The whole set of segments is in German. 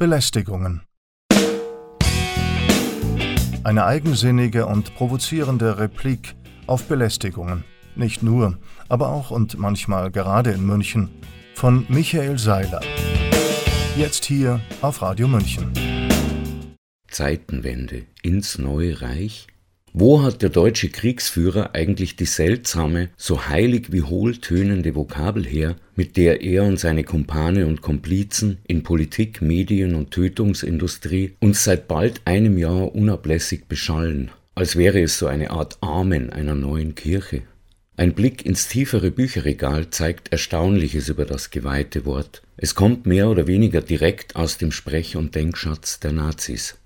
Belästigungen. Eine eigensinnige und provozierende Replik auf Belästigungen. Nicht nur, aber auch und manchmal gerade in München. Von Michael Seiler. Jetzt hier auf Radio München. Zeitenwende ins neue Reich? Wo hat der deutsche Kriegsführer eigentlich die seltsame, so heilig wie hohl tönende Vokabel her, mit der er und seine Kumpane und Komplizen in Politik, Medien und Tötungsindustrie uns seit bald einem Jahr unablässig beschallen, als wäre es so eine Art Amen einer neuen Kirche? Ein Blick ins tiefere Bücherregal zeigt Erstaunliches über das geweihte Wort. Es kommt mehr oder weniger direkt aus dem Sprech- und Denkschatz der Nazis.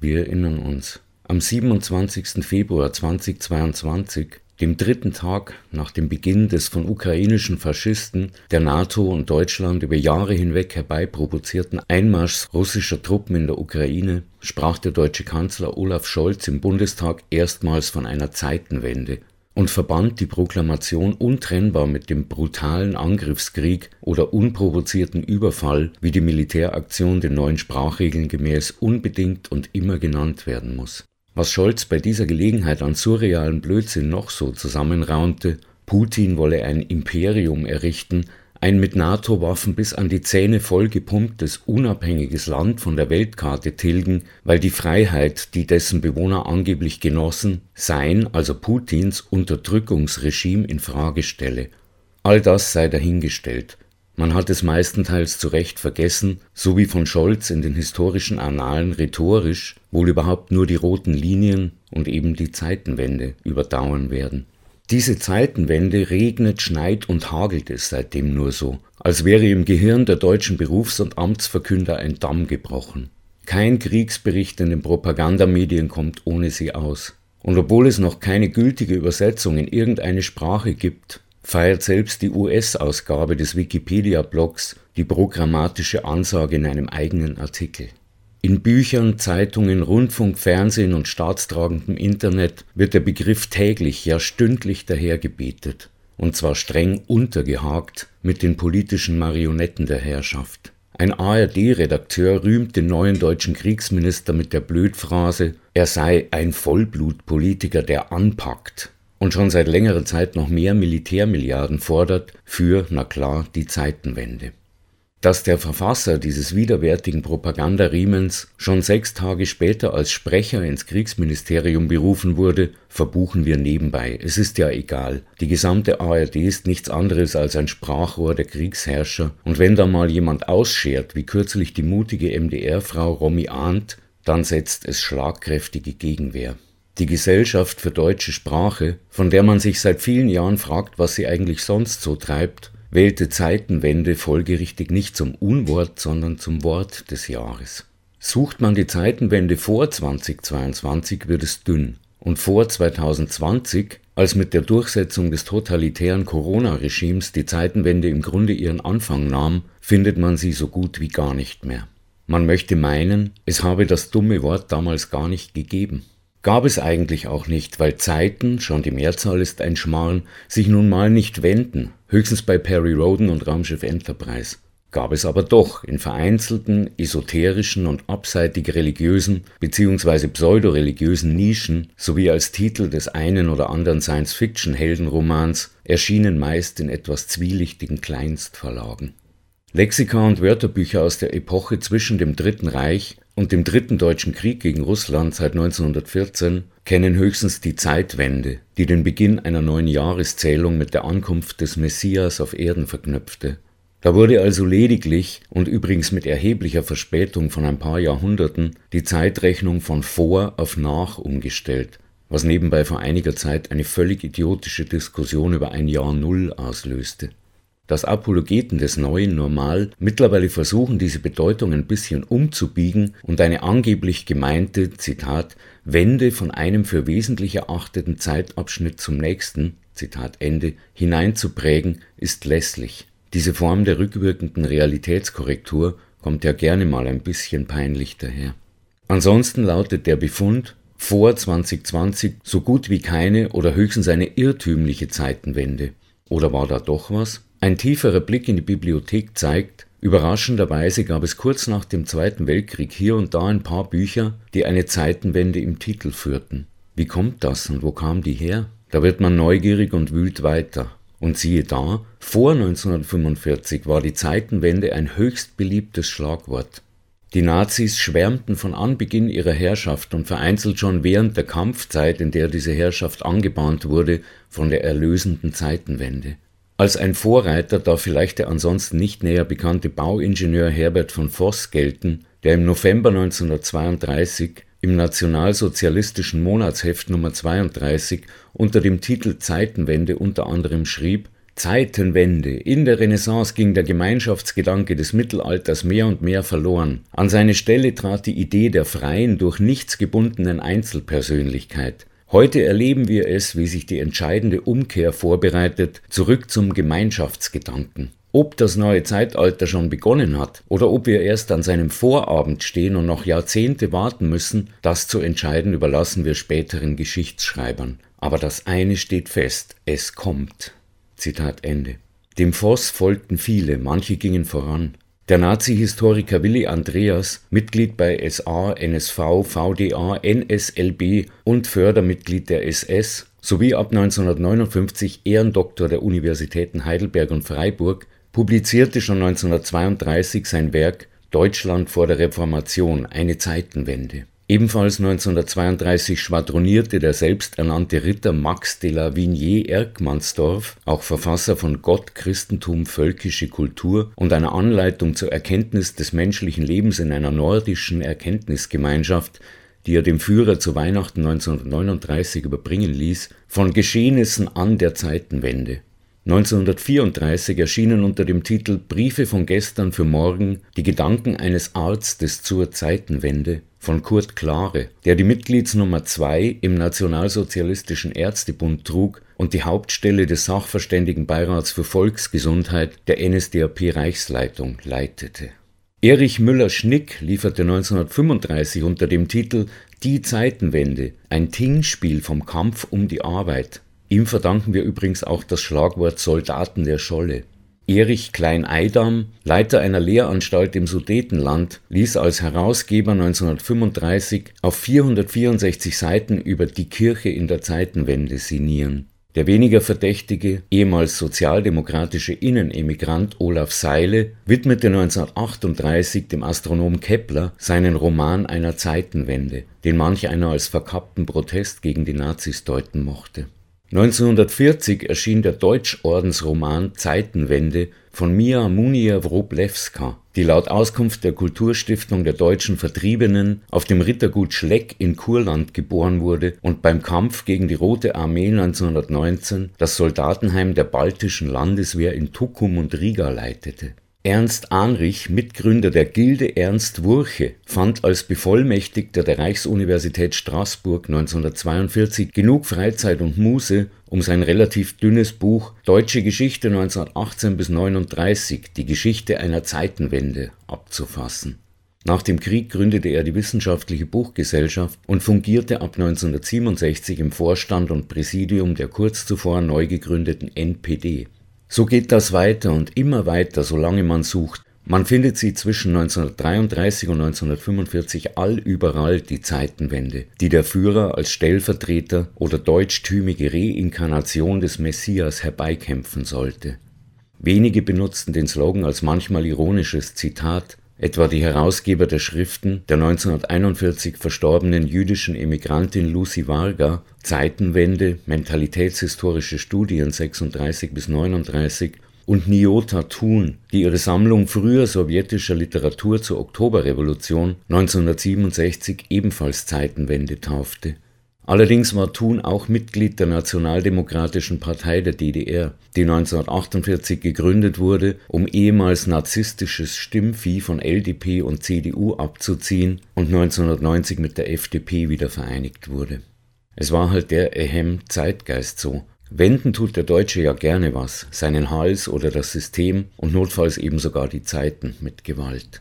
Wir erinnern uns. Am 27. Februar 2022, dem dritten Tag nach dem Beginn des von ukrainischen Faschisten, der NATO und Deutschland über Jahre hinweg herbeiprovozierten Einmarschs russischer Truppen in der Ukraine, sprach der deutsche Kanzler Olaf Scholz im Bundestag erstmals von einer Zeitenwende und verband die Proklamation untrennbar mit dem brutalen Angriffskrieg oder unprovozierten Überfall, wie die Militäraktion den neuen Sprachregeln gemäß unbedingt und immer genannt werden muss. Was Scholz bei dieser Gelegenheit an surrealen Blödsinn noch so zusammenraunte, Putin wolle ein Imperium errichten, ein mit NATO-Waffen bis an die Zähne vollgepumptes, unabhängiges Land von der Weltkarte tilgen, weil die Freiheit, die dessen Bewohner angeblich genossen, sein, also Putins Unterdrückungsregime in Frage stelle. All das sei dahingestellt. Man hat es meistenteils zu Recht vergessen, so wie von Scholz in den historischen Annalen rhetorisch wohl überhaupt nur die roten Linien und eben die Zeitenwende überdauern werden. Diese Zeitenwende regnet, schneit und hagelt es seitdem nur so, als wäre im Gehirn der deutschen Berufs- und Amtsverkünder ein Damm gebrochen. Kein Kriegsbericht in den Propagandamedien kommt ohne sie aus. Und obwohl es noch keine gültige Übersetzung in irgendeine Sprache gibt, feiert selbst die US-Ausgabe des Wikipedia-Blogs die programmatische Ansage in einem eigenen Artikel. In Büchern, Zeitungen, Rundfunk, Fernsehen und staatstragendem Internet wird der Begriff täglich, ja stündlich dahergebetet, und zwar streng untergehakt mit den politischen Marionetten der Herrschaft. Ein ARD-Redakteur rühmt den neuen deutschen Kriegsminister mit der Blödphrase, er sei ein Vollblutpolitiker, der anpackt und schon seit längerer Zeit noch mehr Militärmilliarden fordert für, na klar, die Zeitenwende. Dass der Verfasser dieses widerwärtigen Propagandariemens schon sechs Tage später als Sprecher ins Kriegsministerium berufen wurde, verbuchen wir nebenbei. Es ist ja egal. Die gesamte ARD ist nichts anderes als ein Sprachrohr der Kriegsherrscher. Und wenn da mal jemand ausschert, wie kürzlich die mutige MDR-Frau Romy Arndt, dann setzt es schlagkräftige Gegenwehr. Die Gesellschaft für deutsche Sprache, von der man sich seit vielen Jahren fragt, was sie eigentlich sonst so treibt, wählte Zeitenwende folgerichtig nicht zum Unwort, sondern zum Wort des Jahres. Sucht man die Zeitenwende vor 2022, wird es dünn. Und vor 2020, als mit der Durchsetzung des totalitären Corona-Regimes die Zeitenwende im Grunde ihren Anfang nahm, findet man sie so gut wie gar nicht mehr. Man möchte meinen, es habe das dumme Wort damals gar nicht gegeben. Gab es eigentlich auch nicht, weil Zeiten, schon die Mehrzahl ist ein Schmarrn, sich nun mal nicht wenden, höchstens bei Perry Roden und Raumschiff Enterprise. Gab es aber doch in vereinzelten, esoterischen und abseitig religiösen bzw. pseudoreligiösen Nischen sowie als Titel des einen oder anderen Science-Fiction-Heldenromans erschienen meist in etwas zwielichtigen Kleinstverlagen. Lexika und Wörterbücher aus der Epoche zwischen dem Dritten Reich und dem Dritten Deutschen Krieg gegen Russland seit 1914 kennen höchstens die Zeitwende, die den Beginn einer neuen Jahreszählung mit der Ankunft des Messias auf Erden verknüpfte. Da wurde also lediglich und übrigens mit erheblicher Verspätung von ein paar Jahrhunderten die Zeitrechnung von vor auf nach umgestellt, was nebenbei vor einiger Zeit eine völlig idiotische Diskussion über ein Jahr Null auslöste dass Apologeten des neuen Normal mittlerweile versuchen, diese Bedeutung ein bisschen umzubiegen und eine angeblich gemeinte, Zitat, Wende von einem für wesentlich erachteten Zeitabschnitt zum nächsten, Zitat Ende, hineinzuprägen, ist lässlich. Diese Form der rückwirkenden Realitätskorrektur kommt ja gerne mal ein bisschen peinlich daher. Ansonsten lautet der Befund, vor 2020 so gut wie keine oder höchstens eine irrtümliche Zeitenwende. Oder war da doch was? Ein tieferer Blick in die Bibliothek zeigt, Überraschenderweise gab es kurz nach dem Zweiten Weltkrieg hier und da ein paar Bücher, die eine Zeitenwende im Titel führten. Wie kommt das und wo kam die her? Da wird man neugierig und wühlt weiter. Und siehe da, vor 1945 war die Zeitenwende ein höchst beliebtes Schlagwort. Die Nazis schwärmten von Anbeginn ihrer Herrschaft und vereinzelt schon während der Kampfzeit, in der diese Herrschaft angebahnt wurde, von der erlösenden Zeitenwende. Als ein Vorreiter darf vielleicht der ansonsten nicht näher bekannte Bauingenieur Herbert von Voss gelten, der im November 1932 im nationalsozialistischen Monatsheft Nummer 32 unter dem Titel Zeitenwende unter anderem schrieb Zeitenwende. In der Renaissance ging der Gemeinschaftsgedanke des Mittelalters mehr und mehr verloren. An seine Stelle trat die Idee der freien, durch nichts gebundenen Einzelpersönlichkeit. Heute erleben wir es, wie sich die entscheidende Umkehr vorbereitet, zurück zum Gemeinschaftsgedanken. Ob das neue Zeitalter schon begonnen hat oder ob wir erst an seinem Vorabend stehen und noch Jahrzehnte warten müssen, das zu entscheiden überlassen wir späteren Geschichtsschreibern. Aber das eine steht fest, es kommt. Zitat Ende. Dem Voss folgten viele, manche gingen voran. Der Nazi-Historiker Willi Andreas, Mitglied bei SA, NSV, VDA, NSLB und Fördermitglied der SS, sowie ab 1959 Ehrendoktor der Universitäten Heidelberg und Freiburg, publizierte schon 1932 sein Werk Deutschland vor der Reformation, eine Zeitenwende Ebenfalls 1932 schwadronierte der selbsternannte Ritter Max de la Vigne Erckmannsdorff, auch Verfasser von Gott, Christentum, völkische Kultur und einer Anleitung zur Erkenntnis des menschlichen Lebens in einer nordischen Erkenntnisgemeinschaft, die er dem Führer zu Weihnachten 1939 überbringen ließ, von Geschehnissen an der Zeitenwende 1934 erschienen unter dem Titel Briefe von gestern für morgen die Gedanken eines Arztes zur Zeitenwende von Kurt Klare, der die Mitgliedsnummer 2 im Nationalsozialistischen Ärztebund trug und die Hauptstelle des Sachverständigenbeirats für Volksgesundheit der NSDAP-Reichsleitung leitete. Erich Müller-Schnick lieferte 1935 unter dem Titel Die Zeitenwende ein Tingspiel vom Kampf um die Arbeit. Ihm verdanken wir übrigens auch das Schlagwort Soldaten der Scholle. Erich Klein-Eidam, Leiter einer Lehranstalt im Sudetenland, ließ als Herausgeber 1935 auf 464 Seiten über die Kirche in der Zeitenwende sinnieren. Der weniger verdächtige, ehemals sozialdemokratische Innenemigrant Olaf Seile widmete 1938 dem Astronom Kepler seinen Roman einer Zeitenwende, den manch einer als verkappten Protest gegen die Nazis deuten mochte 1940 erschien der Deutschordensroman Zeitenwende von Mia Munia Wroblewska, die laut Auskunft der Kulturstiftung der deutschen Vertriebenen auf dem Rittergut Schleck in Kurland geboren wurde und beim Kampf gegen die Rote Armee 1919 das Soldatenheim der baltischen Landeswehr in Tukum und Riga leitete Ernst Ahnrich, Mitgründer der Gilde Ernst Wurche, fand als Bevollmächtigter der Reichsuniversität Straßburg 1942 genug Freizeit und Muße, um sein relativ dünnes Buch Deutsche Geschichte 1918 bis 39, die Geschichte einer Zeitenwende, abzufassen. Nach dem Krieg gründete er die Wissenschaftliche Buchgesellschaft und fungierte ab 1967 im Vorstand und Präsidium der kurz zuvor neu gegründeten NPD so geht das weiter und immer weiter, solange man sucht. Man findet sie zwischen 1933 und 1945 allüberall die Zeitenwende, die der Führer als Stellvertreter oder deutschtümige Reinkarnation des Messias herbeikämpfen sollte. Wenige benutzten den Slogan als manchmal ironisches Zitat etwa die Herausgeber der Schriften der 1941 verstorbenen jüdischen Emigrantin Lucy Varga, Zeitenwende, mentalitätshistorische Studien 36 bis 39 und Nyota Thun, die ihre Sammlung früher sowjetischer Literatur zur Oktoberrevolution 1967 ebenfalls Zeitenwende taufte Allerdings war Thun auch Mitglied der Nationaldemokratischen Partei der DDR, die 1948 gegründet wurde, um ehemals narzisstisches Stimmvieh von LDP und CDU abzuziehen und 1990 mit der FDP wieder vereinigt wurde. Es war halt der ehem Zeitgeist so. Wenden tut der Deutsche ja gerne was, seinen Hals oder das System und notfalls eben sogar die Zeiten mit Gewalt.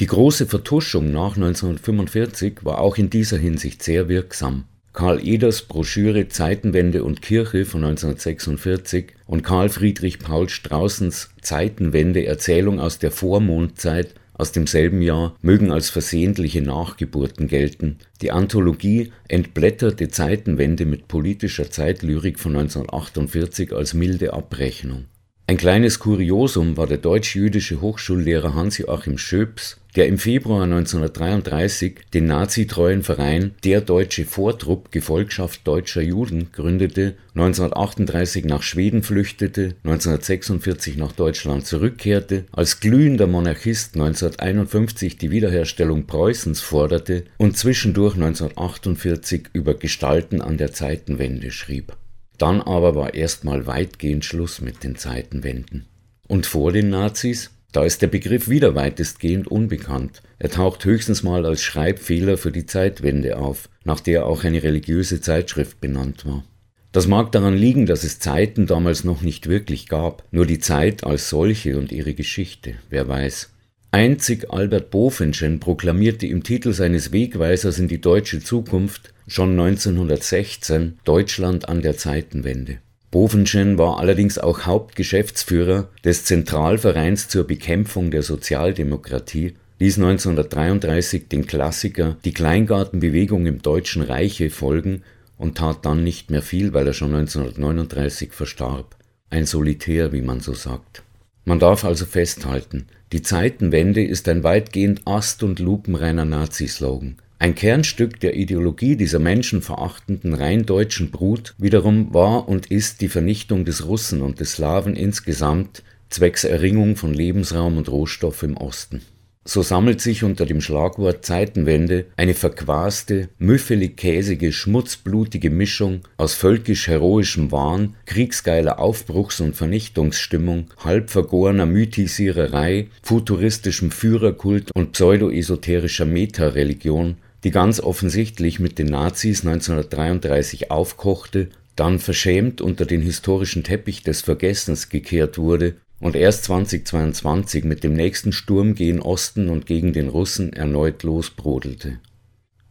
Die große Vertuschung nach 1945 war auch in dieser Hinsicht sehr wirksam. Karl Eders Broschüre Zeitenwende und Kirche von 1946 und Karl Friedrich Paul Straußens Zeitenwende Erzählung aus der Vormondzeit aus demselben Jahr mögen als versehentliche Nachgeburten gelten. Die Anthologie Entblätterte Zeitenwende mit politischer Zeitlyrik von 1948 als milde Abrechnung. Ein kleines Kuriosum war der deutsch-jüdische Hochschullehrer Hans-Joachim Schöps, der im Februar 1933 den nazitreuen Verein Der Deutsche Vortrupp Gefolgschaft deutscher Juden gründete, 1938 nach Schweden flüchtete, 1946 nach Deutschland zurückkehrte, als glühender Monarchist 1951 die Wiederherstellung Preußens forderte und zwischendurch 1948 über Gestalten an der Zeitenwende schrieb dann aber war erstmal weitgehend Schluss mit den Zeitenwenden. Und vor den Nazis? Da ist der Begriff wieder weitestgehend unbekannt. Er taucht höchstens mal als Schreibfehler für die Zeitwende auf, nach der auch eine religiöse Zeitschrift benannt war. Das mag daran liegen, dass es Zeiten damals noch nicht wirklich gab, nur die Zeit als solche und ihre Geschichte, wer weiß. Einzig Albert Bovenschen proklamierte im Titel seines Wegweisers in die deutsche Zukunft schon 1916 Deutschland an der Zeitenwende. Bovenschen war allerdings auch Hauptgeschäftsführer des Zentralvereins zur Bekämpfung der Sozialdemokratie, ließ 1933 den Klassiker Die Kleingartenbewegung im Deutschen Reiche folgen und tat dann nicht mehr viel, weil er schon 1939 verstarb. Ein Solitär, wie man so sagt. Man darf also festhalten, die Zeitenwende ist ein weitgehend ast- und lupenreiner Nazi-Slogan. Ein Kernstück der Ideologie dieser menschenverachtenden rein deutschen Brut wiederum war und ist die Vernichtung des Russen und des Slawen insgesamt zwecks Erringung von Lebensraum und Rohstoff im Osten. So sammelt sich unter dem Schlagwort Zeitenwende eine verquaste, müffelig-käsige, schmutzblutige Mischung aus völkisch-heroischem Wahn, kriegsgeiler Aufbruchs- und Vernichtungsstimmung, halb vergorener Mythisiererei, futuristischem Führerkult und pseudo-esoterischer Meta-Religion, die ganz offensichtlich mit den Nazis 1933 aufkochte, dann verschämt unter den historischen Teppich des Vergessens gekehrt wurde und erst 2022 mit dem nächsten Sturm gen Osten und gegen den Russen erneut losbrodelte.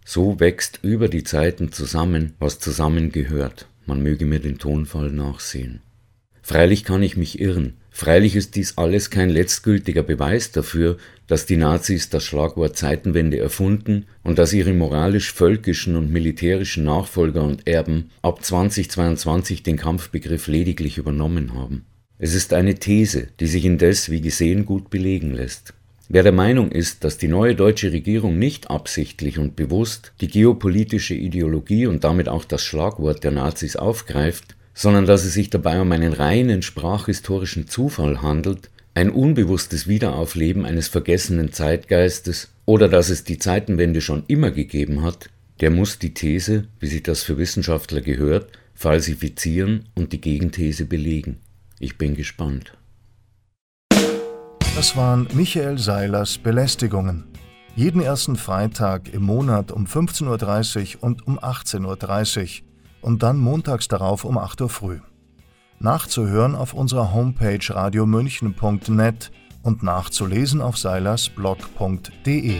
So wächst über die Zeiten zusammen, was zusammengehört. Man möge mir den Tonfall nachsehen. Freilich kann ich mich irren. Freilich ist dies alles kein letztgültiger Beweis dafür, dass die Nazis das Schlagwort Zeitenwende erfunden und dass ihre moralisch-völkischen und militärischen Nachfolger und Erben ab 2022 den Kampfbegriff lediglich übernommen haben. Es ist eine These, die sich indes, wie gesehen, gut belegen lässt. Wer der Meinung ist, dass die neue deutsche Regierung nicht absichtlich und bewusst die geopolitische Ideologie und damit auch das Schlagwort der Nazis aufgreift, sondern dass es sich dabei um einen reinen sprachhistorischen Zufall handelt, ein unbewusstes Wiederaufleben eines vergessenen Zeitgeistes oder dass es die Zeitenwende schon immer gegeben hat, der muss die These, wie sich das für Wissenschaftler gehört, falsifizieren und die Gegenthese belegen. Ich bin gespannt. Das waren Michael Seilers Belästigungen. Jeden ersten Freitag im Monat um 15.30 Uhr und um 18.30 Uhr und dann montags darauf um 8 Uhr früh. Nachzuhören auf unserer Homepage radiomünchen.net und nachzulesen auf seilersblog.de.